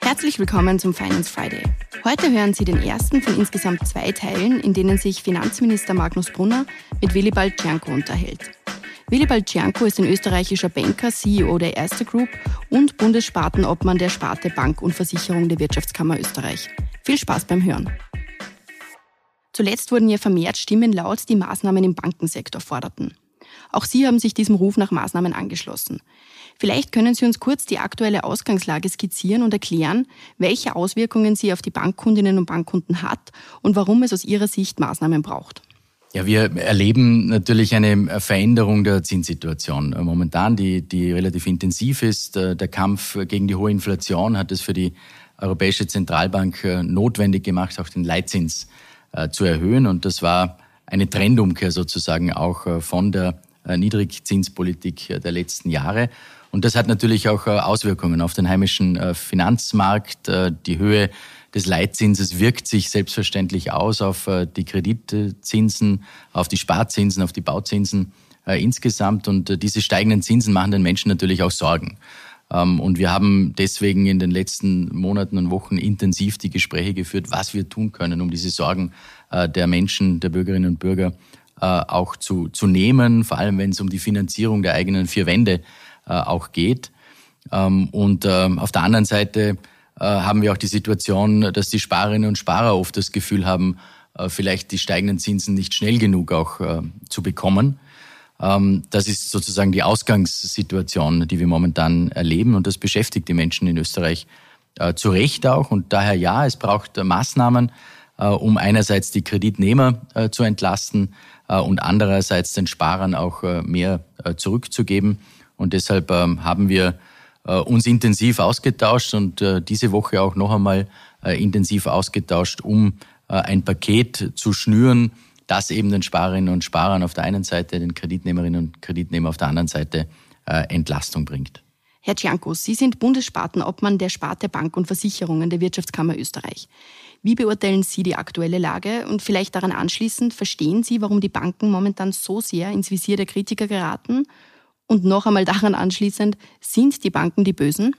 Herzlich willkommen zum Finance Friday. Heute hören Sie den ersten von insgesamt zwei Teilen, in denen sich Finanzminister Magnus Brunner mit Willibald Czernko unterhält. Willibald Czernko ist ein österreichischer Banker, CEO der Erste Group und Bundesspartenobmann der Sparte Bank und Versicherung der Wirtschaftskammer Österreich. Viel Spaß beim Hören. Zuletzt wurden ja vermehrt Stimmen laut, die Maßnahmen im Bankensektor forderten. Auch Sie haben sich diesem Ruf nach Maßnahmen angeschlossen. Vielleicht können Sie uns kurz die aktuelle Ausgangslage skizzieren und erklären, welche Auswirkungen sie auf die Bankkundinnen und Bankkunden hat und warum es aus Ihrer Sicht Maßnahmen braucht. Ja, wir erleben natürlich eine Veränderung der Zinssituation momentan, die, die relativ intensiv ist. Der Kampf gegen die hohe Inflation hat es für die Europäische Zentralbank äh, notwendig gemacht, auch den Leitzins äh, zu erhöhen. Und das war eine Trendumkehr sozusagen auch äh, von der Niedrigzinspolitik der letzten Jahre. Und das hat natürlich auch Auswirkungen auf den heimischen Finanzmarkt. Die Höhe des Leitzinses wirkt sich selbstverständlich aus auf äh, die Kreditzinsen, auf die Sparzinsen, auf die Bauzinsen äh, insgesamt. Und äh, diese steigenden Zinsen machen den Menschen natürlich auch Sorgen. Ähm, und wir haben deswegen in den letzten Monaten und Wochen intensiv die Gespräche geführt, was wir tun können, um diese Sorgen der Menschen, der Bürgerinnen und Bürger auch zu, zu nehmen, vor allem wenn es um die Finanzierung der eigenen vier Wände auch geht. Ähm, und auf der anderen Seite äh, haben wir auch die Situation, dass die Sparerinnen und Sparer oft das Gefühl haben, äh, vielleicht die steigenden Zinsen nicht schnell genug auch äh, zu bekommen. Ähm, das ist sozusagen die Ausgangssituation, die wir momentan erleben und das beschäftigt die Menschen in Österreich zu Recht auch und daher ja, es braucht Maßnahmen, um einerseits die Kreditnehmer zu entlasten und andererseits den Sparern auch mehr zurückzugeben und deshalb ähm, haben wir äh, uns intensiv ausgetauscht und äh, diese Woche auch noch einmal äh, intensiv ausgetauscht, um ein Paket zu schnüren, das eben den Sparerinnen und Sparern auf der einen Seite, den Kreditnehmerinnen und Kreditnehmern auf der anderen Seite Entlastung bringt. Herr Ciankus, Sie sind Bundesspartenobmann der Sparte Bank und Versicherungen der Wirtschaftskammer Österreich. Wie beurteilen Sie die aktuelle Lage und vielleicht daran anschließend, verstehen Sie, warum die Banken momentan so sehr ins Visier der Kritiker geraten und noch einmal daran anschließend, sind die Banken die Bösen?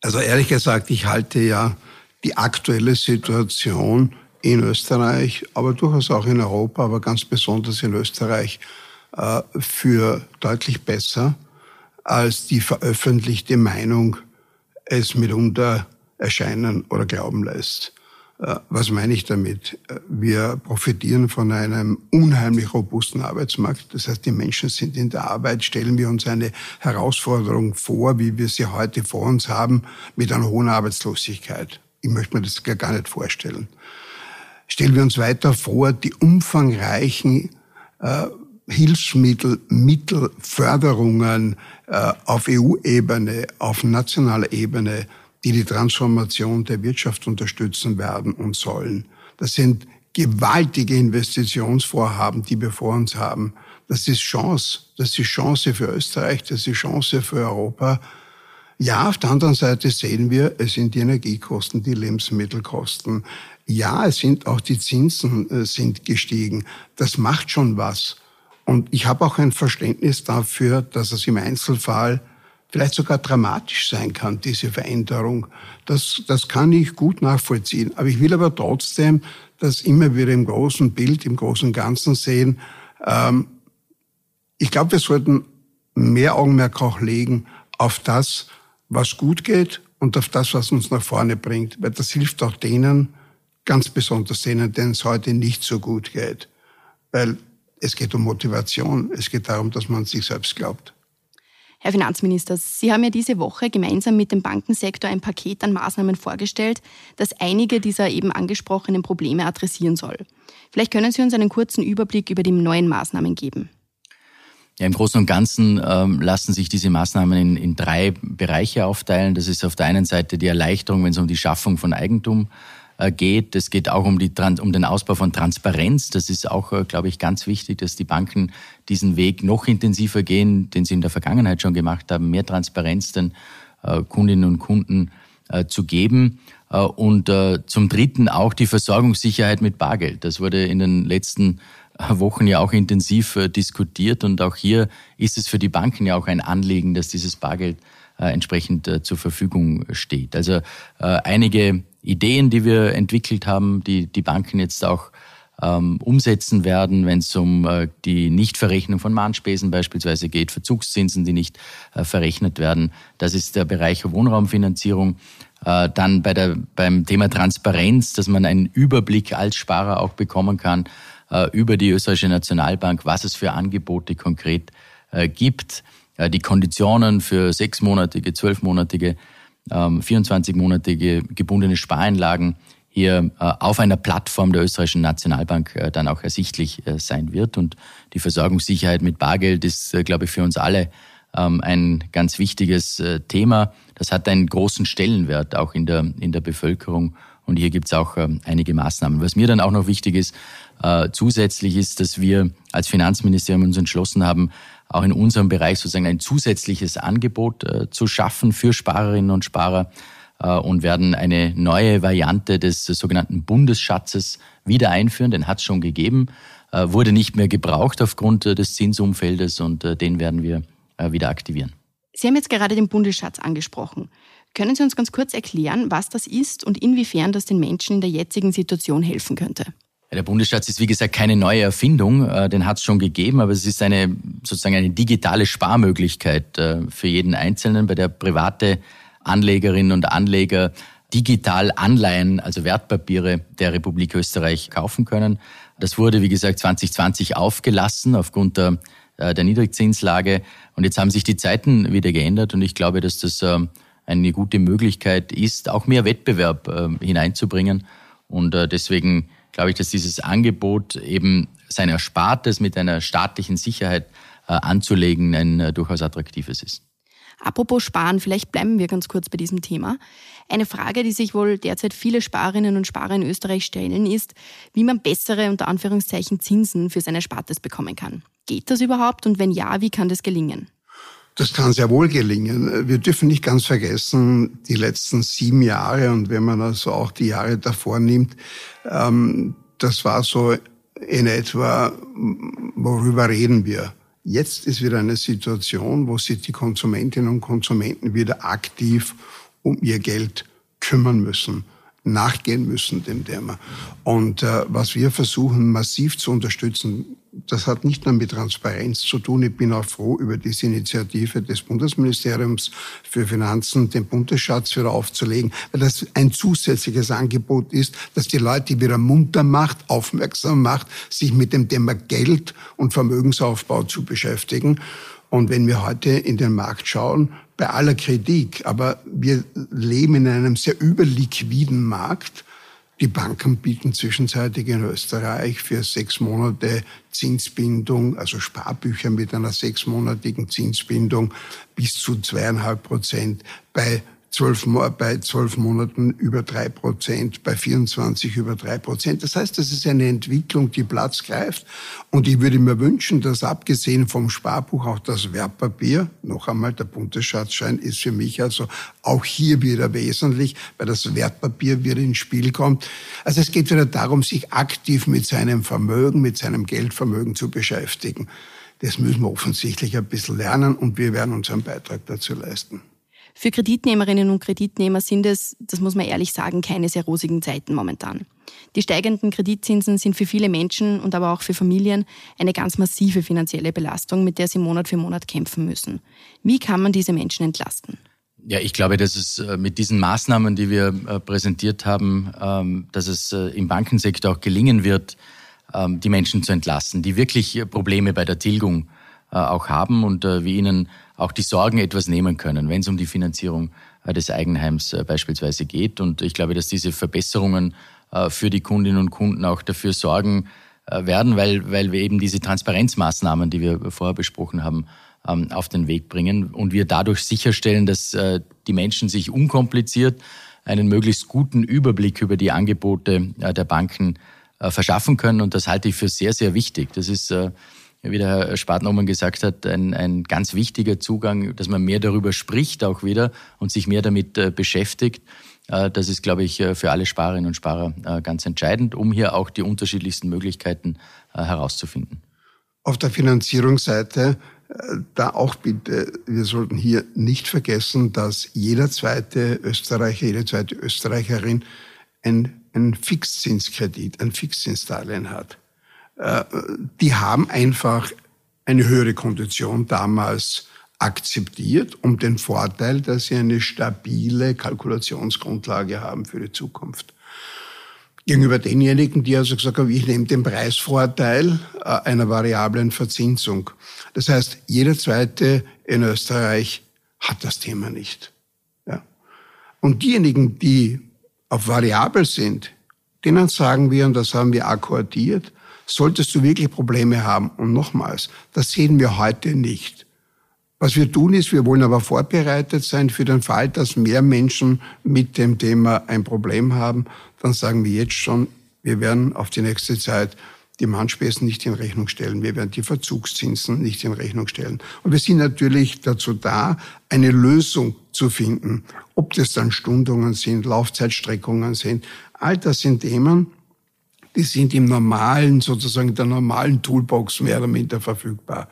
Also ehrlich gesagt, ich halte ja die aktuelle Situation in Österreich, aber durchaus auch in Europa, aber ganz besonders in Österreich, äh, für deutlich besser, als die veröffentlichte Meinung es mitunter erscheinen oder glauben lässt. Äh, was meine ich damit? Äh, wir profitieren von einem unheimlich robusten Arbeitsmarkt. Das heißt, die Menschen sind in der Arbeit. Stellen wir uns eine Herausforderung vor, wie wir sie heute vor uns haben, mit einer hohen Arbeitslosigkeit. Ich möchte mir das gar nicht vorstellen. Stellen wir uns weiter vor, die umfangreichen äh, Hilfsmittel, Mittel, Förderungen äh, auf EU-Ebene, auf nationaler Ebene, die die Transformation der Wirtschaft unterstützen werden und sollen. Das sind gewaltige Investitionsvorhaben, die wir vor uns haben. Das ist Chance. Das ist Chance für Österreich. Das ist Chance für Europa. Ja, auf der anderen Seite sehen wir, es sind die Energiekosten, die Lebensmittelkosten. Ja, es sind auch die Zinsen äh, sind gestiegen. Das macht schon was. Und ich habe auch ein Verständnis dafür, dass es im Einzelfall vielleicht sogar dramatisch sein kann, diese Veränderung. Das, das kann ich gut nachvollziehen. Aber ich will aber trotzdem das immer wieder im großen Bild, im großen Ganzen sehen. Ähm, ich glaube, wir sollten mehr Augenmerk auch legen auf das, was gut geht und auf das, was uns nach vorne bringt. Weil das hilft auch denen, ganz besonders denen, denen es heute nicht so gut geht. Weil es geht um Motivation. Es geht darum, dass man sich selbst glaubt. Herr Finanzminister, Sie haben ja diese Woche gemeinsam mit dem Bankensektor ein Paket an Maßnahmen vorgestellt, das einige dieser eben angesprochenen Probleme adressieren soll. Vielleicht können Sie uns einen kurzen Überblick über die neuen Maßnahmen geben. Ja, Im Großen und Ganzen ähm, lassen sich diese Maßnahmen in, in drei Bereiche aufteilen. Das ist auf der einen Seite die Erleichterung, wenn es um die Schaffung von Eigentum äh, geht. Es geht auch um, die, um den Ausbau von Transparenz. Das ist auch, äh, glaube ich, ganz wichtig, dass die Banken diesen Weg noch intensiver gehen, den sie in der Vergangenheit schon gemacht haben, mehr Transparenz den äh, Kundinnen und Kunden zu geben. Und zum Dritten auch die Versorgungssicherheit mit Bargeld. Das wurde in den letzten Wochen ja auch intensiv diskutiert und auch hier ist es für die Banken ja auch ein Anliegen, dass dieses Bargeld entsprechend zur Verfügung steht. Also einige Ideen, die wir entwickelt haben, die die Banken jetzt auch ähm, umsetzen werden, wenn es um äh, die Nichtverrechnung von Mahnspesen beispielsweise geht, Verzugszinsen, die nicht äh, verrechnet werden. Das ist der Bereich Wohnraumfinanzierung. Äh, dann bei der, beim Thema Transparenz, dass man einen Überblick als Sparer auch bekommen kann äh, über die österreichische Nationalbank, was es für Angebote konkret äh, gibt, äh, die Konditionen für sechsmonatige, zwölfmonatige, ähm, 24-monatige gebundene Spareinlagen hier äh, auf einer Plattform der österreichischen Nationalbank äh, dann auch ersichtlich äh, sein wird. Und die Versorgungssicherheit mit Bargeld ist, glaube ich, für uns alle ähm, ein ganz wichtiges Thema. Das hat einen großen Stellenwert auch in der, in der Bevölkerung. Und hier gibt es auch ähm, einige Maßnahmen. Was mir dann auch noch wichtig ist, zusätzlich ist, dass wir als Finanzministerium uns entschlossen haben, auch in unserem Bereich sozusagen ein zusätzliches Angebot zu schaffen für Sparerinnen und Sparer, äh, und werden eine neue Variante des sogenannten Bundesschatzes wieder einführen. Den hat es schon gegeben, äh, wurde nicht mehr gebraucht aufgrund äh, des Zinsumfeldes und den werden wir wieder aktivieren. Sie haben jetzt gerade den Bundesschatz angesprochen. Können Sie uns ganz kurz erklären, was das ist und inwiefern das den Menschen in der jetzigen Situation helfen könnte? Der Bundesschatz ist wie gesagt keine neue Erfindung, den hat es schon gegeben, aber es ist eine sozusagen eine digitale Sparmöglichkeit für jeden Einzelnen, bei der private Anlegerinnen und Anleger digital Anleihen, also Wertpapiere der Republik Österreich kaufen können. Das wurde, wie gesagt, 2020 aufgelassen aufgrund der, äh, der Niedrigzinslage. Und jetzt haben sich die Zeiten wieder geändert und ich glaube, dass das äh, eine gute Möglichkeit ist, auch mehr Wettbewerb äh, hineinzubringen. Und deswegen glaube ich, dass dieses Angebot eben sein Erspartes mit einer staatlichen Sicherheit anzulegen ein durchaus attraktives ist. Apropos Sparen, vielleicht bleiben wir ganz kurz bei diesem Thema. Eine Frage, die sich wohl derzeit viele Sparerinnen und Sparer in Österreich stellen, ist, wie man bessere unter Anführungszeichen Zinsen für seine Spartes bekommen kann. Geht das überhaupt und wenn ja, wie kann das gelingen? Das kann sehr wohl gelingen. Wir dürfen nicht ganz vergessen, die letzten sieben Jahre und wenn man also auch die Jahre davor nimmt, ähm, das war so in etwa, worüber reden wir? Jetzt ist wieder eine Situation, wo sich die Konsumentinnen und Konsumenten wieder aktiv um ihr Geld kümmern müssen nachgehen müssen dem Thema. Und äh, was wir versuchen massiv zu unterstützen, das hat nicht nur mit Transparenz zu tun. Ich bin auch froh über diese Initiative des Bundesministeriums für Finanzen, den Bundesschatz wieder aufzulegen, weil das ein zusätzliches Angebot ist, das die Leute wieder munter macht, aufmerksam macht, sich mit dem Thema Geld und Vermögensaufbau zu beschäftigen. Und wenn wir heute in den Markt schauen, bei aller Kritik, aber wir leben in einem sehr überliquiden Markt. Die Banken bieten zwischenzeitlich in Österreich für sechs Monate Zinsbindung, also Sparbücher mit einer sechsmonatigen Zinsbindung bis zu zweieinhalb Prozent bei zwölf, bei zwölf Monaten über drei Prozent, bei 24 über drei Prozent. Das heißt, das ist eine Entwicklung, die Platz greift. Und ich würde mir wünschen, dass abgesehen vom Sparbuch auch das Wertpapier, noch einmal der Bundesschatzschein ist für mich also auch hier wieder wesentlich, weil das Wertpapier wieder ins Spiel kommt. Also es geht wieder darum, sich aktiv mit seinem Vermögen, mit seinem Geldvermögen zu beschäftigen. Das müssen wir offensichtlich ein bisschen lernen und wir werden unseren Beitrag dazu leisten. Für Kreditnehmerinnen und Kreditnehmer sind es, das muss man ehrlich sagen, keine sehr rosigen Zeiten momentan. Die steigenden Kreditzinsen sind für viele Menschen und aber auch für Familien eine ganz massive finanzielle Belastung, mit der sie Monat für Monat kämpfen müssen. Wie kann man diese Menschen entlasten? Ja, ich glaube, dass es äh, mit diesen Maßnahmen, die wir äh, präsentiert haben, ähm, dass es äh, im Bankensektor auch gelingen wird, ähm, die Menschen zu entlasten, die wirklich Probleme bei der Tilgung auch haben und wir ihnen auch die Sorgen etwas nehmen können, wenn es um die Finanzierung äh, des Eigenheims äh, beispielsweise geht. Und ich glaube, dass diese Verbesserungen äh, für die Kundinnen und Kunden auch dafür sorgen werden, weil, weil wir eben diese Transparenzmaßnahmen, die wir vorher besprochen haben, ähm, auf den Weg bringen und wir dadurch sicherstellen, dass die Menschen sich unkompliziert einen möglichst guten Überblick über die Angebote der Banken verschaffen können. Und das halte ich für sehr, sehr wichtig. Das ist wie der Herr Spartnomen gesagt hat, ein, ein ganz wichtiger Zugang, dass man mehr darüber spricht auch wieder und sich mehr damit äh, beschäftigt. Das ist, glaube ich, für alle Sparerinnen und Sparer ganz entscheidend, um hier auch die unterschiedlichsten Möglichkeiten herauszufinden. Auf der Finanzierungsseite da auch bitte, wir sollten hier nicht vergessen, dass jeder zweite Österreicher, jede zweite Österreicherin ein, ein Fixzinskredit, ein Fixzinsdarlehen hat. Äh, die haben einfach eine höhere Kondition damals akzeptiert, um den Vorteil, dass sie eine stabile Kalkulationsgrundlage haben für die Zukunft. Gegenüber denjenigen, die also gesagt haben, ich nehme den Preisvorteil äh, einer variablen Verzinsung. Das heißt, jeder zweite in Österreich hat das Thema nicht. Ja. Und diejenigen, die auf variabel sind, denen sagen wir, und das haben wir akkordiert, solltest du wirklich Probleme haben. Und nochmals, das sehen wir heute nicht. Was wir tun ist, wir wollen aber vorbereitet sein für den Fall, dass mehr Menschen mit dem Thema ein Problem haben. Dann sagen wir jetzt schon, wir werden auf die nächste Zeit die Mannspesen nicht in Rechnung stellen. Wir werden die Verzugszinsen nicht in Rechnung stellen. Und wir sind natürlich dazu da, eine Lösung zu finden. Ob das dann Stundungen sind, Laufzeitstreckungen sind. All das sind Themen, die sind im normalen, sozusagen der normalen Toolbox mehr oder minder verfügbar.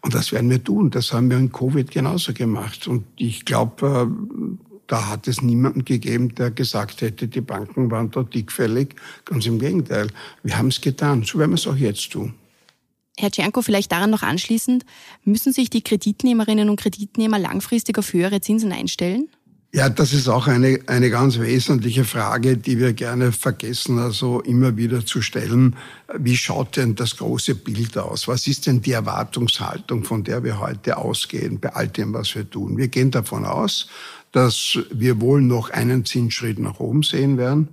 Und das werden wir tun. Das haben wir in Covid genauso gemacht. Und ich glaube, äh, da hat es niemanden gegeben, der gesagt hätte, die Banken waren da dickfällig. Ganz im Gegenteil. Wir haben es getan. So werden wir es auch jetzt tun. Herr Czernko, vielleicht daran noch anschließend, müssen sich die Kreditnehmerinnen und Kreditnehmer langfristig auf höhere Zinsen einstellen? Ja, das ist auch eine, eine ganz wesentliche Frage, die wir gerne vergessen, also immer wieder zu stellen. Wie schaut denn das große Bild aus? Was ist denn die Erwartungshaltung, von der wir heute ausgehen, bei all dem, was wir tun? Wir gehen davon aus, dass wir wohl noch einen Zinsschritt nach oben sehen werden.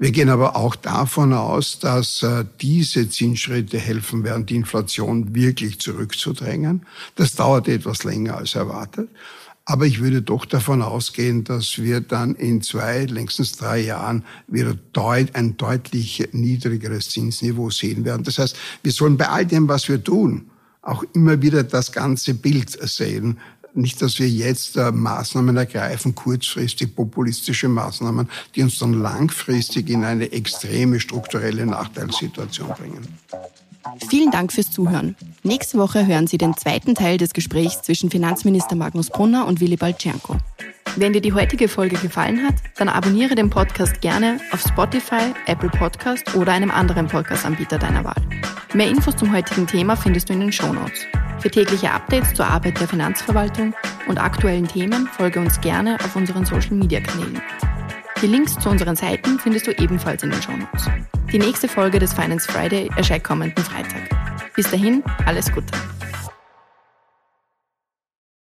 Wir gehen aber auch davon aus, dass äh, diese Zinsschritte helfen werden, die Inflation wirklich zurückzudrängen. Das dauert etwas länger als erwartet. Aber ich würde doch davon ausgehen, dass wir dann in zwei, längstens drei Jahren wieder deut ein deutlich niedrigeres Zinsniveau sehen werden. Das heißt, wir sollen bei all dem, was wir tun, auch immer wieder das ganze Bild sehen. Nicht, dass wir jetzt äh, Maßnahmen ergreifen, kurzfristig populistische Maßnahmen, die uns dann langfristig in eine extreme strukturelle Nachteilssituation bringen. Vielen Dank fürs Zuhören. Nächste Woche hören Sie den zweiten Teil des Gesprächs zwischen Finanzminister Magnus Brunner und Willibald Czernko. Wenn dir die heutige Folge gefallen hat, dann abonniere den Podcast gerne auf Spotify, Apple Podcast oder einem anderen Podcast-Anbieter deiner Wahl. Mehr Infos zum heutigen Thema findest du in den Shownotes. Für tägliche Updates zur Arbeit der Finanzverwaltung und aktuellen Themen folge uns gerne auf unseren Social-Media-Kanälen. Die Links zu unseren Seiten findest du ebenfalls in den Shownotes. Die nächste Folge des Finance Friday erscheint kommenden Freitag. Bis dahin, alles Gute.